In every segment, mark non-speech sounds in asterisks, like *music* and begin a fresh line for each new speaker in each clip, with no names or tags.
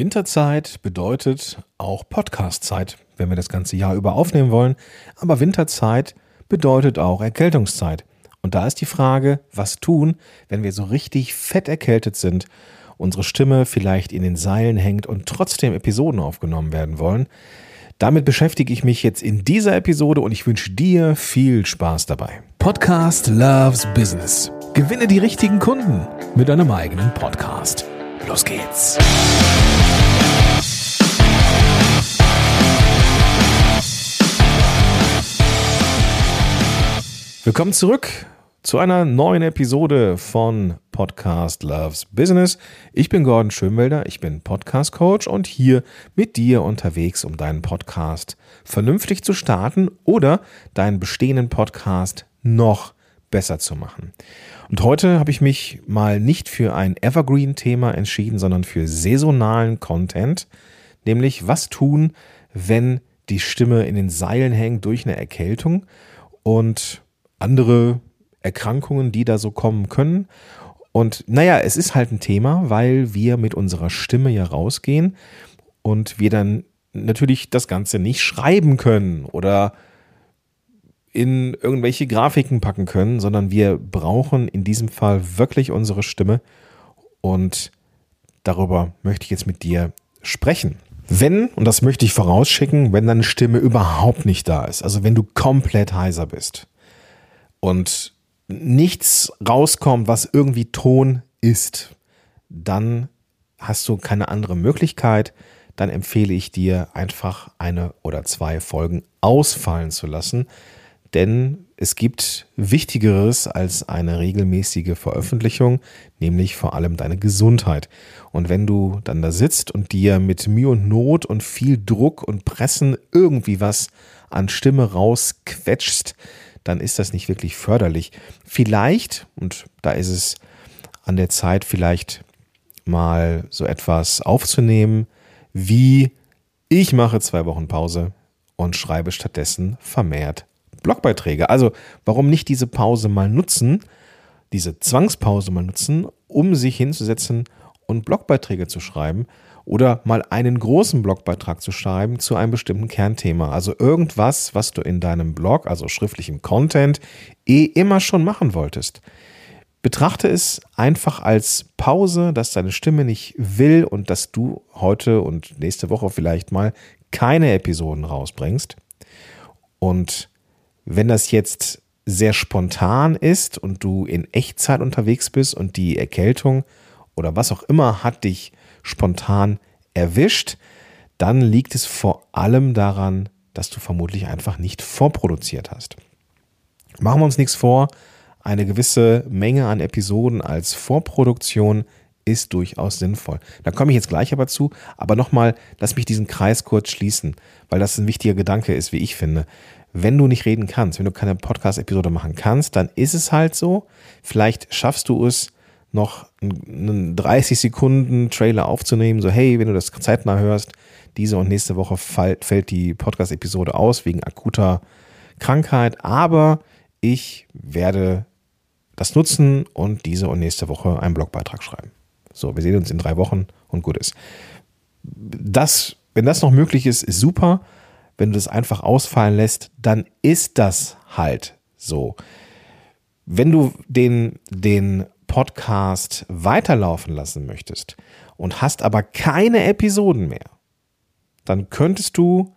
Winterzeit bedeutet auch Podcastzeit, wenn wir das ganze Jahr über aufnehmen wollen. Aber Winterzeit bedeutet auch Erkältungszeit. Und da ist die Frage, was tun, wenn wir so richtig fett erkältet sind, unsere Stimme vielleicht in den Seilen hängt und trotzdem Episoden aufgenommen werden wollen. Damit beschäftige ich mich jetzt in dieser Episode und ich wünsche dir viel Spaß dabei. Podcast Loves Business. Gewinne die richtigen Kunden mit deinem eigenen Podcast. Los geht's. Willkommen zurück zu einer neuen Episode von Podcast Loves Business. Ich bin Gordon Schönwelder, ich bin Podcast Coach und hier mit dir unterwegs, um deinen Podcast vernünftig zu starten oder deinen bestehenden Podcast noch besser zu machen. Und heute habe ich mich mal nicht für ein Evergreen-Thema entschieden, sondern für saisonalen Content, nämlich was tun, wenn die Stimme in den Seilen hängt durch eine Erkältung und andere Erkrankungen, die da so kommen können. Und naja, es ist halt ein Thema, weil wir mit unserer Stimme ja rausgehen und wir dann natürlich das Ganze nicht schreiben können oder in irgendwelche Grafiken packen können, sondern wir brauchen in diesem Fall wirklich unsere Stimme und darüber möchte ich jetzt mit dir sprechen. Wenn, und das möchte ich vorausschicken, wenn deine Stimme überhaupt nicht da ist, also wenn du komplett heiser bist und nichts rauskommt, was irgendwie Ton ist, dann hast du keine andere Möglichkeit, dann empfehle ich dir einfach eine oder zwei Folgen ausfallen zu lassen, denn es gibt Wichtigeres als eine regelmäßige Veröffentlichung, nämlich vor allem deine Gesundheit. Und wenn du dann da sitzt und dir mit Mühe und Not und viel Druck und Pressen irgendwie was an Stimme rausquetschst, dann ist das nicht wirklich förderlich. Vielleicht, und da ist es an der Zeit, vielleicht mal so etwas aufzunehmen, wie ich mache zwei Wochen Pause und schreibe stattdessen vermehrt Blogbeiträge. Also warum nicht diese Pause mal nutzen, diese Zwangspause mal nutzen, um sich hinzusetzen und Blogbeiträge zu schreiben oder mal einen großen Blogbeitrag zu schreiben zu einem bestimmten Kernthema. Also irgendwas, was du in deinem Blog, also schriftlichem Content, eh immer schon machen wolltest. Betrachte es einfach als Pause, dass deine Stimme nicht will und dass du heute und nächste Woche vielleicht mal keine Episoden rausbringst. Und wenn das jetzt sehr spontan ist und du in Echtzeit unterwegs bist und die Erkältung oder was auch immer hat dich spontan erwischt, dann liegt es vor allem daran, dass du vermutlich einfach nicht vorproduziert hast. Machen wir uns nichts vor, eine gewisse Menge an Episoden als Vorproduktion ist durchaus sinnvoll. Da komme ich jetzt gleich aber zu, aber nochmal, lass mich diesen Kreis kurz schließen, weil das ein wichtiger Gedanke ist, wie ich finde wenn du nicht reden kannst, wenn du keine Podcast-Episode machen kannst, dann ist es halt so. Vielleicht schaffst du es, noch einen 30 Sekunden Trailer aufzunehmen, so hey, wenn du das zeitnah hörst, diese und nächste Woche fällt die Podcast-Episode aus wegen akuter Krankheit, aber ich werde das nutzen und diese und nächste Woche einen Blogbeitrag schreiben. So, wir sehen uns in drei Wochen und gut ist. Das, wenn das noch möglich ist, ist super wenn du das einfach ausfallen lässt, dann ist das halt so. Wenn du den, den Podcast weiterlaufen lassen möchtest und hast aber keine Episoden mehr, dann könntest du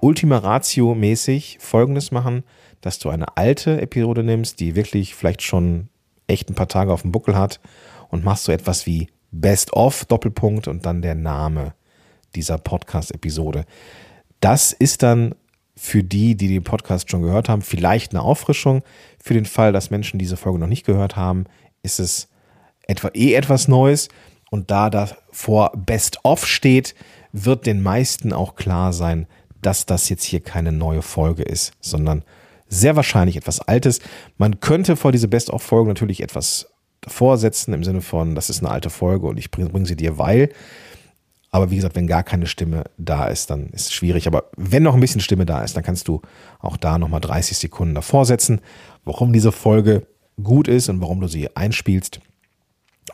Ultima Ratio mäßig Folgendes machen, dass du eine alte Episode nimmst, die wirklich vielleicht schon echt ein paar Tage auf dem Buckel hat und machst so etwas wie Best of Doppelpunkt und dann der Name dieser Podcast-Episode. Das ist dann für die, die den Podcast schon gehört haben, vielleicht eine Auffrischung. Für den Fall, dass Menschen diese Folge noch nicht gehört haben, ist es etwa eh etwas Neues. Und da davor Best of steht, wird den meisten auch klar sein, dass das jetzt hier keine neue Folge ist, sondern sehr wahrscheinlich etwas Altes. Man könnte vor diese Best of Folge natürlich etwas vorsetzen im Sinne von, das ist eine alte Folge und ich bringe sie dir, weil aber wie gesagt, wenn gar keine Stimme da ist, dann ist es schwierig. Aber wenn noch ein bisschen Stimme da ist, dann kannst du auch da nochmal 30 Sekunden davor setzen, warum diese Folge gut ist und warum du sie einspielst.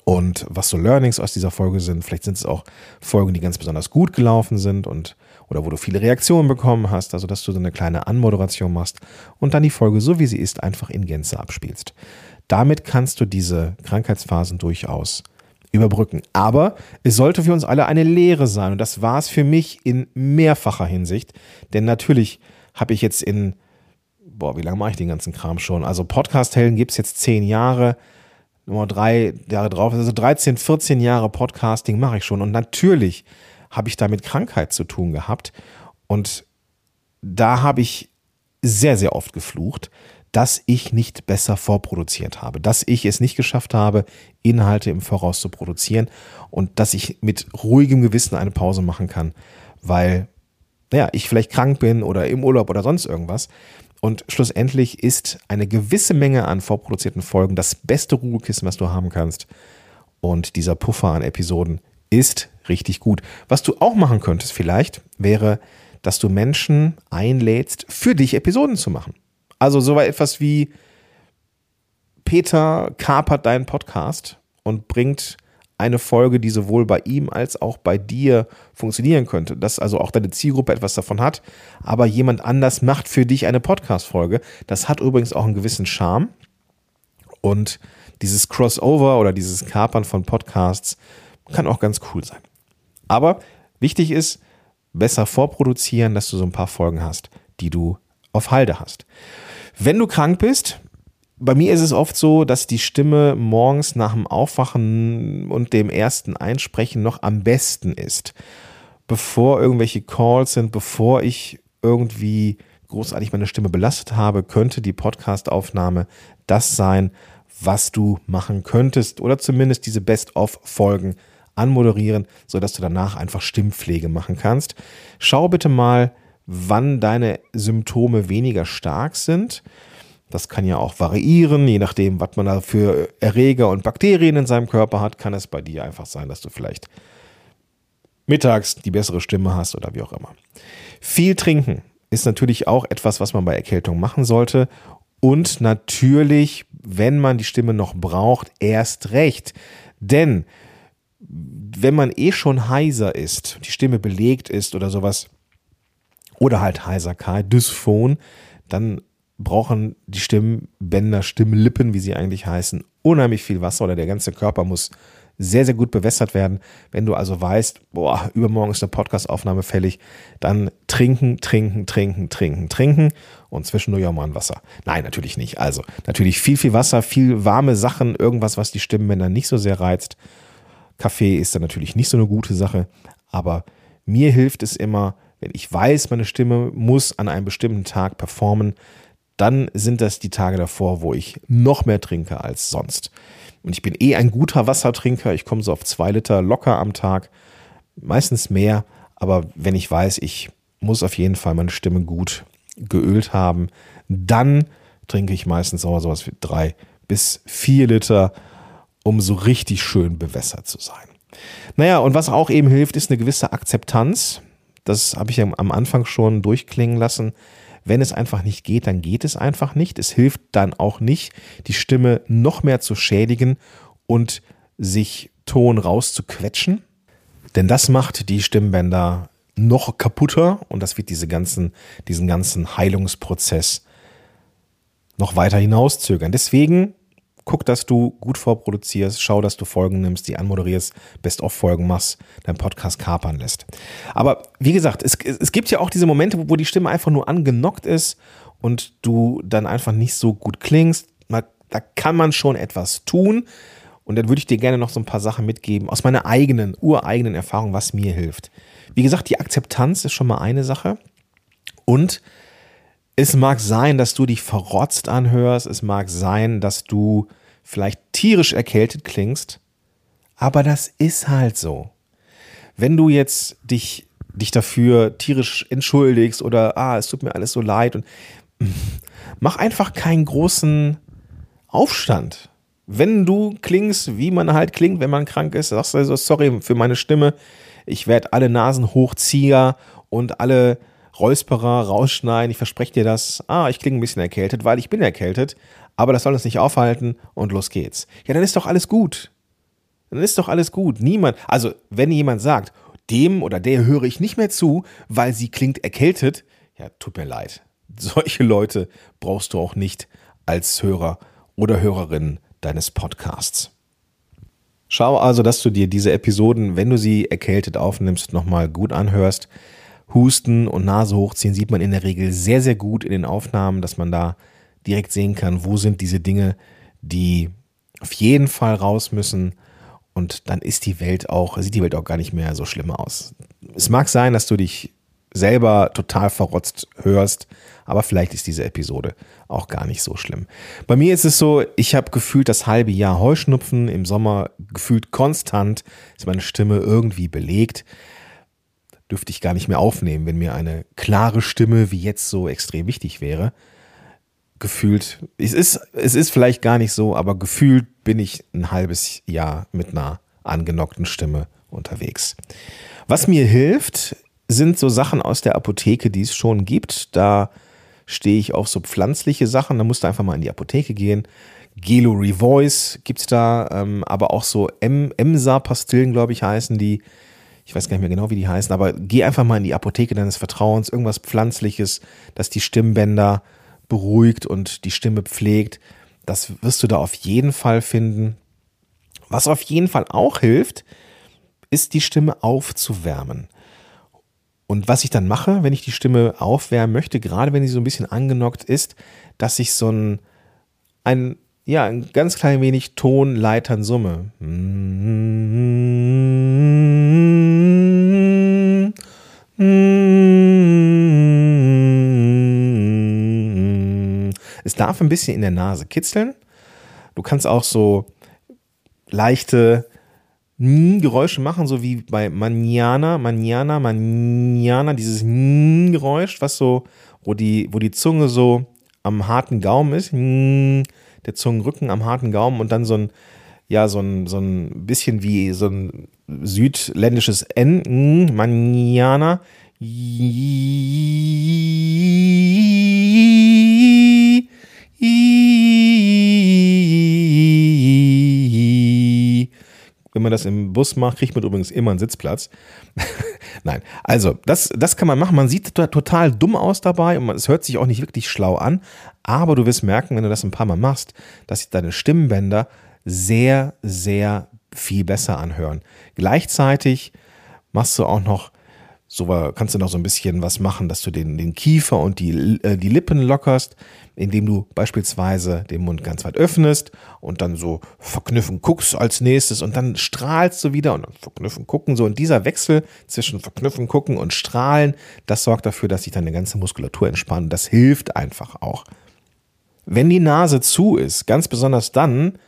und was so Learnings aus dieser Folge sind. Vielleicht sind es auch Folgen, die ganz besonders gut gelaufen sind und oder wo du viele Reaktionen bekommen hast, also dass du so eine kleine Anmoderation machst und dann die Folge so wie sie ist einfach in Gänze abspielst. Damit kannst du diese Krankheitsphasen durchaus überbrücken. Aber es sollte für uns alle eine Lehre sein und das war es für mich in mehrfacher Hinsicht, denn natürlich habe ich jetzt in boah, wie lange mache ich den ganzen Kram schon? Also Podcast-Helden gibt es jetzt zehn Jahre, nur drei Jahre drauf, also 13, 14 Jahre Podcasting mache ich schon und natürlich habe ich da mit Krankheit zu tun gehabt. Und da habe ich sehr, sehr oft geflucht, dass ich nicht besser vorproduziert habe, dass ich es nicht geschafft habe, Inhalte im Voraus zu produzieren und dass ich mit ruhigem Gewissen eine Pause machen kann, weil, naja, ich vielleicht krank bin oder im Urlaub oder sonst irgendwas. Und schlussendlich ist eine gewisse Menge an vorproduzierten Folgen das beste Ruhekissen, was du haben kannst. Und dieser Puffer an Episoden ist richtig gut. Was du auch machen könntest vielleicht, wäre, dass du Menschen einlädst, für dich Episoden zu machen. Also so etwas wie Peter kapert deinen Podcast und bringt eine Folge, die sowohl bei ihm als auch bei dir funktionieren könnte, dass also auch deine Zielgruppe etwas davon hat, aber jemand anders macht für dich eine Podcast-Folge. Das hat übrigens auch einen gewissen Charme und dieses Crossover oder dieses Kapern von Podcasts kann auch ganz cool sein. Aber wichtig ist, besser vorproduzieren, dass du so ein paar Folgen hast, die du auf Halde hast. Wenn du krank bist, bei mir ist es oft so, dass die Stimme morgens nach dem Aufwachen und dem ersten Einsprechen noch am besten ist. Bevor irgendwelche Calls sind, bevor ich irgendwie großartig meine Stimme belastet habe, könnte die Podcastaufnahme das sein, was du machen könntest oder zumindest diese Best-of-Folgen anmoderieren, sodass du danach einfach Stimmpflege machen kannst. Schau bitte mal, wann deine Symptome weniger stark sind. Das kann ja auch variieren, je nachdem, was man da für Erreger und Bakterien in seinem Körper hat, kann es bei dir einfach sein, dass du vielleicht mittags die bessere Stimme hast oder wie auch immer. Viel trinken ist natürlich auch etwas, was man bei Erkältung machen sollte. Und natürlich, wenn man die Stimme noch braucht, erst recht. Denn wenn man eh schon heiser ist, die Stimme belegt ist oder sowas, oder halt Heiserkeit, Dysphon, dann brauchen die Stimmbänder, Stimmlippen, wie sie eigentlich heißen, unheimlich viel Wasser oder der ganze Körper muss sehr, sehr gut bewässert werden. Wenn du also weißt, boah, übermorgen ist eine Podcastaufnahme fällig, dann trinken, trinken, trinken, trinken, trinken und zwischendurch auch mal ein Wasser. Nein, natürlich nicht. Also natürlich viel, viel Wasser, viel warme Sachen, irgendwas, was die Stimmbänder nicht so sehr reizt. Kaffee ist dann natürlich nicht so eine gute Sache, aber mir hilft es immer, wenn ich weiß, meine Stimme muss an einem bestimmten Tag performen, dann sind das die Tage davor, wo ich noch mehr trinke als sonst. Und ich bin eh ein guter Wassertrinker. Ich komme so auf zwei Liter locker am Tag, meistens mehr. Aber wenn ich weiß, ich muss auf jeden Fall meine Stimme gut geölt haben, dann trinke ich meistens auch sowas wie drei bis vier Liter um so richtig schön bewässert zu sein. Naja, und was auch eben hilft, ist eine gewisse Akzeptanz. Das habe ich am Anfang schon durchklingen lassen. Wenn es einfach nicht geht, dann geht es einfach nicht. Es hilft dann auch nicht, die Stimme noch mehr zu schädigen und sich Ton rauszuquetschen. Denn das macht die Stimmbänder noch kaputter und das wird diese ganzen, diesen ganzen Heilungsprozess noch weiter hinauszögern. Deswegen guck, dass du gut vorproduzierst, schau, dass du Folgen nimmst, die anmoderierst, Best-of-Folgen machst, deinen Podcast kapern lässt. Aber wie gesagt, es, es gibt ja auch diese Momente, wo die Stimme einfach nur angenockt ist und du dann einfach nicht so gut klingst. Da kann man schon etwas tun. Und dann würde ich dir gerne noch so ein paar Sachen mitgeben aus meiner eigenen, ureigenen Erfahrung, was mir hilft. Wie gesagt, die Akzeptanz ist schon mal eine Sache. Und es mag sein, dass du dich verrotzt anhörst, es mag sein, dass du vielleicht tierisch erkältet klingst, aber das ist halt so. Wenn du jetzt dich, dich dafür tierisch entschuldigst oder, ah, es tut mir alles so leid und *laughs* mach einfach keinen großen Aufstand. Wenn du klingst, wie man halt klingt, wenn man krank ist, sagst du also, sorry für meine Stimme, ich werde alle Nasenhochzieher und alle Räusperer rausschneiden, ich verspreche dir das, ah, ich klinge ein bisschen erkältet, weil ich bin erkältet, aber das soll uns nicht aufhalten und los geht's. Ja, dann ist doch alles gut. Dann ist doch alles gut. Niemand, also wenn jemand sagt, dem oder der höre ich nicht mehr zu, weil sie klingt erkältet, ja, tut mir leid. *laughs* Solche Leute brauchst du auch nicht als Hörer oder Hörerin deines Podcasts. Schau also, dass du dir diese Episoden, wenn du sie erkältet aufnimmst, nochmal gut anhörst. Husten und Nase hochziehen sieht man in der Regel sehr, sehr gut in den Aufnahmen, dass man da direkt sehen kann, wo sind diese Dinge, die auf jeden Fall raus müssen. Und dann ist die Welt auch, sieht die Welt auch gar nicht mehr so schlimm aus. Es mag sein, dass du dich selber total verrotzt hörst, aber vielleicht ist diese Episode auch gar nicht so schlimm. Bei mir ist es so, ich habe gefühlt das halbe Jahr Heuschnupfen, im Sommer gefühlt konstant ist meine Stimme irgendwie belegt. Dürfte ich gar nicht mehr aufnehmen, wenn mir eine klare Stimme wie jetzt so extrem wichtig wäre. Gefühlt, es ist, es ist vielleicht gar nicht so, aber gefühlt bin ich ein halbes Jahr mit einer angenockten Stimme unterwegs. Was mir hilft, sind so Sachen aus der Apotheke, die es schon gibt. Da stehe ich auf so pflanzliche Sachen. Da musst du einfach mal in die Apotheke gehen. Gelo Revoice gibt es da, ähm, aber auch so Emsa-Pastillen, glaube ich, heißen die. Ich weiß gar nicht mehr genau, wie die heißen, aber geh einfach mal in die Apotheke deines Vertrauens, irgendwas Pflanzliches, das die Stimmbänder beruhigt und die Stimme pflegt. Das wirst du da auf jeden Fall finden. Was auf jeden Fall auch hilft, ist die Stimme aufzuwärmen. Und was ich dann mache, wenn ich die Stimme aufwärmen möchte, gerade wenn sie so ein bisschen angenockt ist, dass ich so ein, ein ja, ein ganz klein wenig Tonleitern summe. Es darf ein bisschen in der Nase kitzeln. Du kannst auch so leichte Geräusche machen, so wie bei Manana, Manana, Manana, dieses Geräusch, was so, wo die, wo die Zunge so am harten Gaumen ist, der Zungenrücken am harten Gaumen und dann so ein, ja, so ein, so ein bisschen wie so ein südländisches N, Manana, Wenn man das im Bus macht, kriegt man übrigens immer einen Sitzplatz. *laughs* Nein, also das, das kann man machen. Man sieht total dumm aus dabei und es hört sich auch nicht wirklich schlau an. Aber du wirst merken, wenn du das ein paar Mal machst, dass deine Stimmbänder sehr, sehr viel besser anhören. Gleichzeitig machst du auch noch so kannst du noch so ein bisschen was machen, dass du den, den Kiefer und die, äh, die Lippen lockerst, indem du beispielsweise den Mund ganz weit öffnest und dann so verknüffen guckst als nächstes und dann strahlst du wieder und dann verknüffen gucken. So und dieser Wechsel zwischen verknüffen gucken und strahlen, das sorgt dafür, dass sich deine ganze Muskulatur entspannt. Das hilft einfach auch. Wenn die Nase zu ist, ganz besonders dann,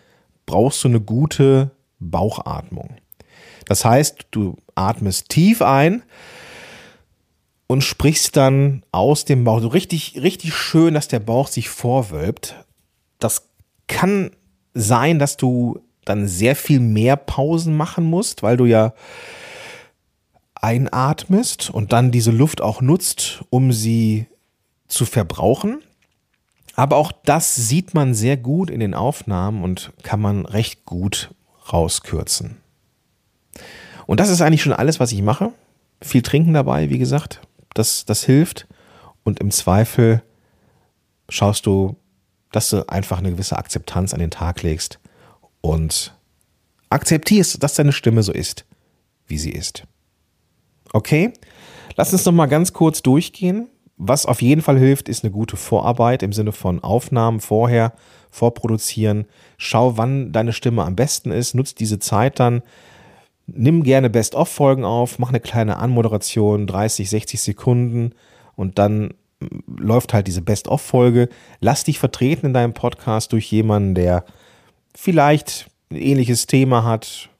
brauchst du eine gute Bauchatmung. Das heißt, du atmest tief ein und sprichst dann aus dem Bauch. So richtig, richtig schön, dass der Bauch sich vorwölbt. Das kann sein, dass du dann sehr viel mehr Pausen machen musst, weil du ja einatmest und dann diese Luft auch nutzt, um sie zu verbrauchen. Aber auch das sieht man sehr gut in den Aufnahmen und kann man recht gut rauskürzen. Und das ist eigentlich schon alles, was ich mache. Viel trinken dabei, wie gesagt das, das hilft. Und im Zweifel schaust du, dass du einfach eine gewisse Akzeptanz an den Tag legst und akzeptierst, dass deine Stimme so ist, wie sie ist. Okay? Lass uns noch mal ganz kurz durchgehen. Was auf jeden Fall hilft, ist eine gute Vorarbeit im Sinne von Aufnahmen vorher, vorproduzieren. Schau, wann deine Stimme am besten ist. Nutz diese Zeit dann nimm gerne Best-of-Folgen auf, mach eine kleine Anmoderation, 30, 60 Sekunden und dann läuft halt diese Best-of-Folge. Lass dich vertreten in deinem Podcast durch jemanden, der vielleicht ein ähnliches Thema hat,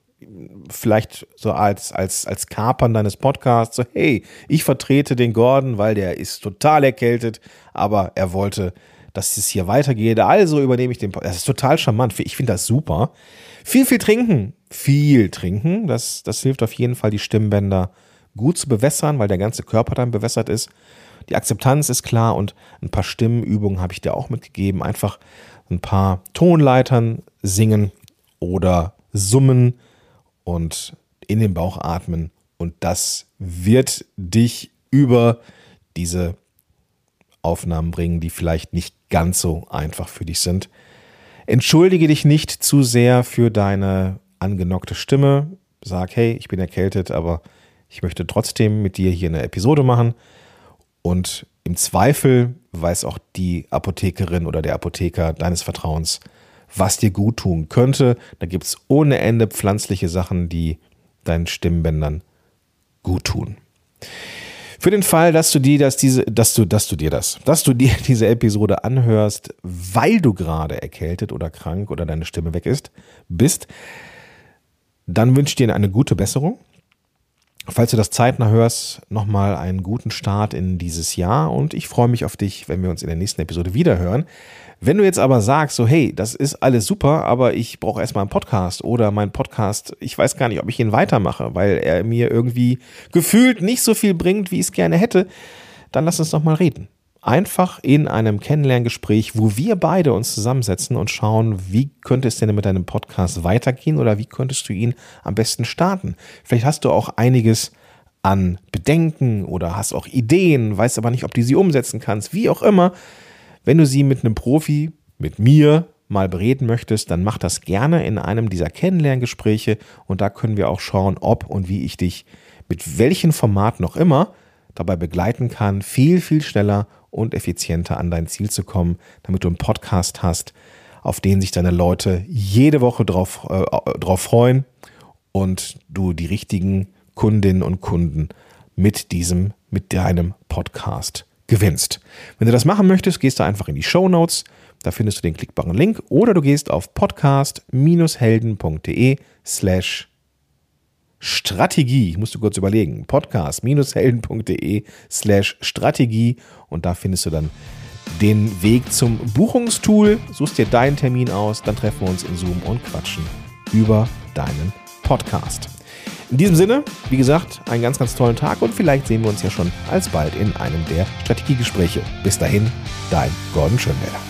vielleicht so als, als, als Kapern deines Podcasts, so, hey, ich vertrete den Gordon, weil der ist total erkältet, aber er wollte, dass es hier weitergeht. Also übernehme ich den Podcast. Das ist total charmant. Ich finde das super. Viel, viel trinken. Viel trinken. Das, das hilft auf jeden Fall, die Stimmbänder gut zu bewässern, weil der ganze Körper dann bewässert ist. Die Akzeptanz ist klar und ein paar Stimmübungen habe ich dir auch mitgegeben. Einfach ein paar Tonleitern singen oder summen und in den Bauch atmen und das wird dich über diese Aufnahmen bringen, die vielleicht nicht ganz so einfach für dich sind. Entschuldige dich nicht zu sehr für deine angenockte Stimme. Sag, hey, ich bin erkältet, aber ich möchte trotzdem mit dir hier eine Episode machen. Und im Zweifel weiß auch die Apothekerin oder der Apotheker deines Vertrauens, was dir gut tun könnte. Da gibt es ohne Ende pflanzliche Sachen, die deinen Stimmbändern gut tun. Für den Fall, dass du dir das, diese, dass du, dass du dir das, dass du dir *laughs* diese Episode anhörst, weil du gerade erkältet oder krank oder deine Stimme weg ist, bist, dann wünsche ich dir eine gute Besserung. Falls du das zeitnah hörst, nochmal einen guten Start in dieses Jahr und ich freue mich auf dich, wenn wir uns in der nächsten Episode wieder hören. Wenn du jetzt aber sagst, so hey, das ist alles super, aber ich brauche erstmal einen Podcast oder mein Podcast, ich weiß gar nicht, ob ich ihn weitermache, weil er mir irgendwie gefühlt nicht so viel bringt, wie ich es gerne hätte, dann lass uns doch mal reden. Einfach in einem Kennenlerngespräch, wo wir beide uns zusammensetzen und schauen, wie könnte es denn mit deinem Podcast weitergehen oder wie könntest du ihn am besten starten. Vielleicht hast du auch einiges an Bedenken oder hast auch Ideen, weißt aber nicht, ob du sie umsetzen kannst, wie auch immer. Wenn du sie mit einem Profi, mit mir mal bereden möchtest, dann mach das gerne in einem dieser Kennenlerngespräche und da können wir auch schauen, ob und wie ich dich mit welchem Format noch immer dabei begleiten kann, viel, viel schneller und effizienter an dein Ziel zu kommen, damit du einen Podcast hast, auf den sich deine Leute jede Woche drauf, äh, drauf freuen und du die richtigen Kundinnen und Kunden mit diesem, mit deinem Podcast gewinnst. Wenn du das machen möchtest, gehst du einfach in die Show Notes. Da findest du den klickbaren Link oder du gehst auf podcast-helden.de slash Strategie. Ich musste kurz überlegen. Podcast-helden.de slash Strategie und da findest du dann den Weg zum Buchungstool. Suchst dir deinen Termin aus, dann treffen wir uns in Zoom und quatschen über deinen Podcast. In diesem Sinne, wie gesagt, einen ganz, ganz tollen Tag und vielleicht sehen wir uns ja schon alsbald in einem der Strategiegespräche. Bis dahin, dein Gordon Schönwälder.